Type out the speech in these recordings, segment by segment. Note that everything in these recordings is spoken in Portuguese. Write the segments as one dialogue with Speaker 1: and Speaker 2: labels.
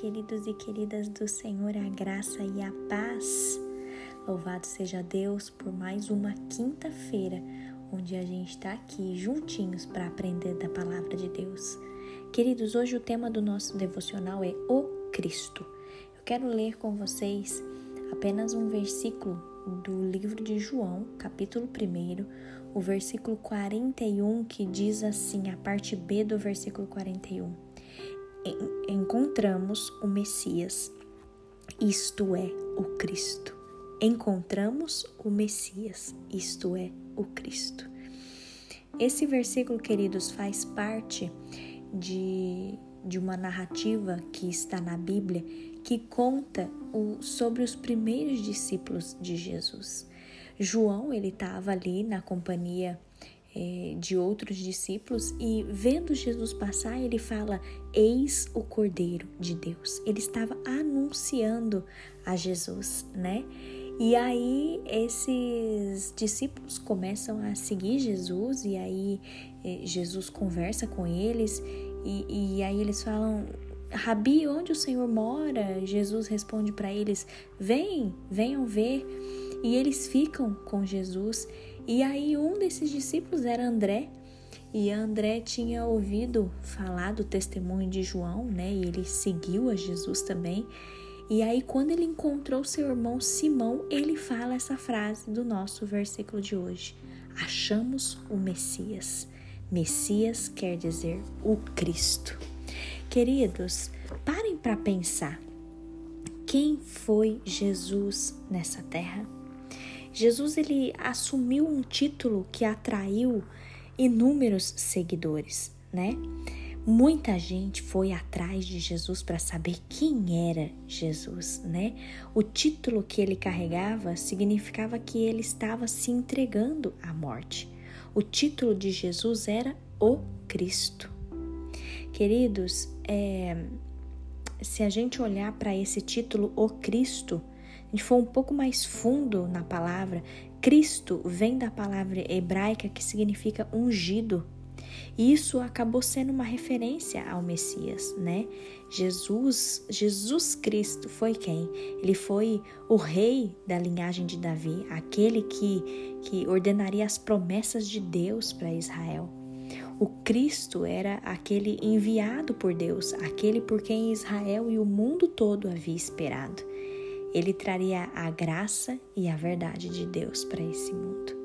Speaker 1: queridos e queridas do Senhor, a graça e a paz. Louvado seja Deus por mais uma quinta-feira, onde a gente está aqui juntinhos para aprender da palavra de Deus. Queridos, hoje o tema do nosso devocional é o Cristo. Eu quero ler com vocês apenas um versículo do livro de João, capítulo 1, o versículo 41, que diz assim, a parte B do versículo 41. Encontramos o Messias, isto é, o Cristo. Encontramos o Messias, isto é, o Cristo. Esse versículo, queridos, faz parte de, de uma narrativa que está na Bíblia que conta o, sobre os primeiros discípulos de Jesus. João, ele estava ali na companhia é, de outros discípulos e vendo Jesus passar, ele fala: Eis o Cordeiro de Deus. Ele estava anunciando a Jesus, né? E aí esses discípulos começam a seguir Jesus e aí é, Jesus conversa com eles e, e aí eles falam Rabi, onde o Senhor mora? Jesus responde para eles: Vem, venham ver. E eles ficam com Jesus. E aí um desses discípulos era André. E André tinha ouvido falar do testemunho de João, né? E ele seguiu a Jesus também. E aí, quando ele encontrou seu irmão Simão, ele fala essa frase do nosso versículo de hoje: Achamos o Messias. Messias quer dizer o Cristo. Queridos, parem para pensar. Quem foi Jesus nessa terra? Jesus ele assumiu um título que atraiu inúmeros seguidores, né? Muita gente foi atrás de Jesus para saber quem era Jesus, né? O título que ele carregava significava que ele estava se entregando à morte. O título de Jesus era o Cristo. Queridos, é, se a gente olhar para esse título, O Cristo, a gente for um pouco mais fundo na palavra, Cristo vem da palavra hebraica que significa ungido. E isso acabou sendo uma referência ao Messias, né? Jesus, Jesus Cristo foi quem? Ele foi o rei da linhagem de Davi, aquele que, que ordenaria as promessas de Deus para Israel. O Cristo era aquele enviado por Deus, aquele por quem Israel e o mundo todo havia esperado. Ele traria a graça e a verdade de Deus para esse mundo.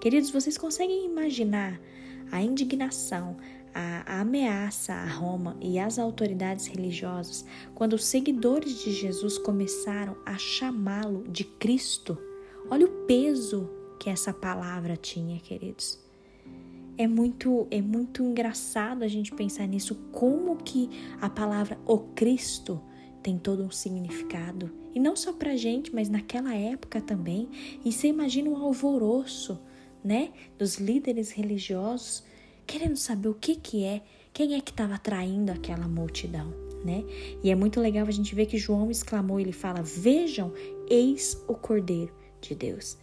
Speaker 1: Queridos, vocês conseguem imaginar a indignação, a, ameaça a Roma e às autoridades religiosas quando os seguidores de Jesus começaram a chamá-lo de Cristo? Olha o peso que essa palavra tinha, queridos é muito é muito engraçado a gente pensar nisso como que a palavra o Cristo tem todo um significado. E não só para gente mas naquela época também. E você imagina o um alvoroço né dos líderes religiosos querendo saber o que que é quem é que estava atraindo aquela multidão né? E é muito legal a gente ver que João exclamou ele fala vejam eis o Cordeiro de Deus.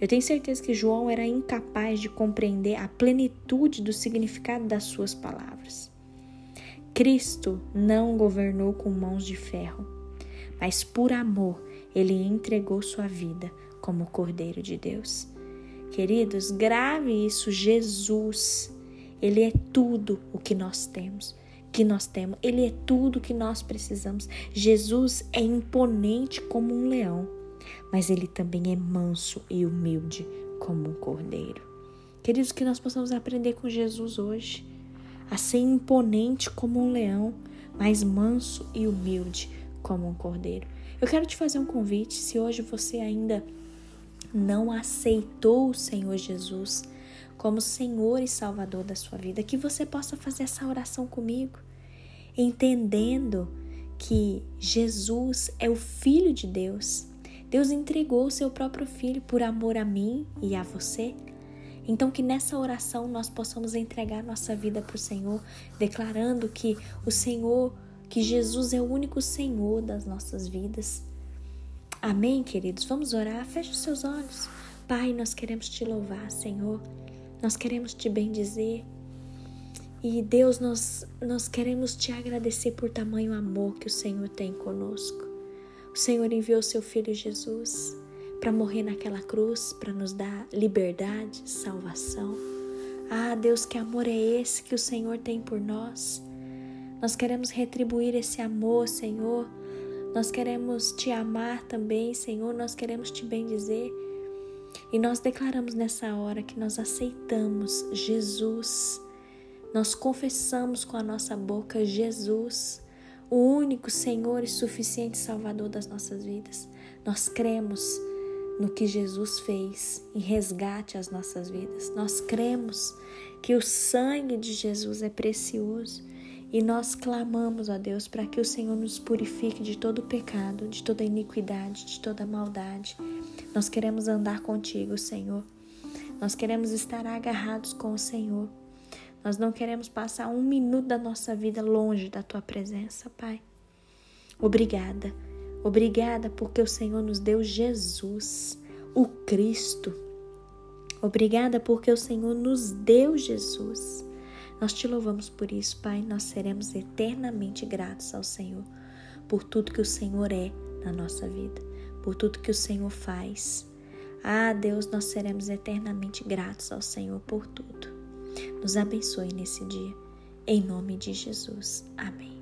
Speaker 1: Eu tenho certeza que João era incapaz de compreender a plenitude do significado das suas palavras. Cristo não governou com mãos de ferro, mas por amor ele entregou sua vida como Cordeiro de Deus. Queridos, grave isso, Jesus, ele é tudo o que nós temos que nós temos. Ele é tudo que nós precisamos. Jesus é imponente como um leão mas ele também é manso e humilde como um cordeiro. Queridos, que nós possamos aprender com Jesus hoje a ser imponente como um leão, mas manso e humilde como um cordeiro. Eu quero te fazer um convite, se hoje você ainda não aceitou o Senhor Jesus como Senhor e Salvador da sua vida, que você possa fazer essa oração comigo, entendendo que Jesus é o Filho de Deus Deus entregou o seu próprio filho por amor a mim e a você. Então, que nessa oração nós possamos entregar nossa vida para o Senhor, declarando que o Senhor, que Jesus é o único Senhor das nossas vidas. Amém, queridos? Vamos orar? Feche os seus olhos. Pai, nós queremos te louvar, Senhor. Nós queremos te bendizer. E Deus, nós, nós queremos te agradecer por tamanho amor que o Senhor tem conosco. O Senhor enviou seu filho Jesus para morrer naquela cruz, para nos dar liberdade, salvação. Ah, Deus, que amor é esse que o Senhor tem por nós? Nós queremos retribuir esse amor, Senhor. Nós queremos te amar também, Senhor. Nós queremos te bendizer. E nós declaramos nessa hora que nós aceitamos Jesus. Nós confessamos com a nossa boca Jesus, o único Senhor e suficiente Salvador das nossas vidas. Nós cremos no que Jesus fez em resgate às nossas vidas. Nós cremos que o sangue de Jesus é precioso e nós clamamos a Deus para que o Senhor nos purifique de todo pecado, de toda iniquidade, de toda maldade. Nós queremos andar contigo, Senhor. Nós queremos estar agarrados com o Senhor. Nós não queremos passar um minuto da nossa vida longe da tua presença, Pai. Obrigada Obrigada porque o Senhor nos deu Jesus, o Cristo. Obrigada porque o Senhor nos deu Jesus. Nós te louvamos por isso, Pai. Nós seremos eternamente gratos ao Senhor por tudo que o Senhor é na nossa vida, por tudo que o Senhor faz. Ah, Deus, nós seremos eternamente gratos ao Senhor por tudo. Nos abençoe nesse dia. Em nome de Jesus. Amém.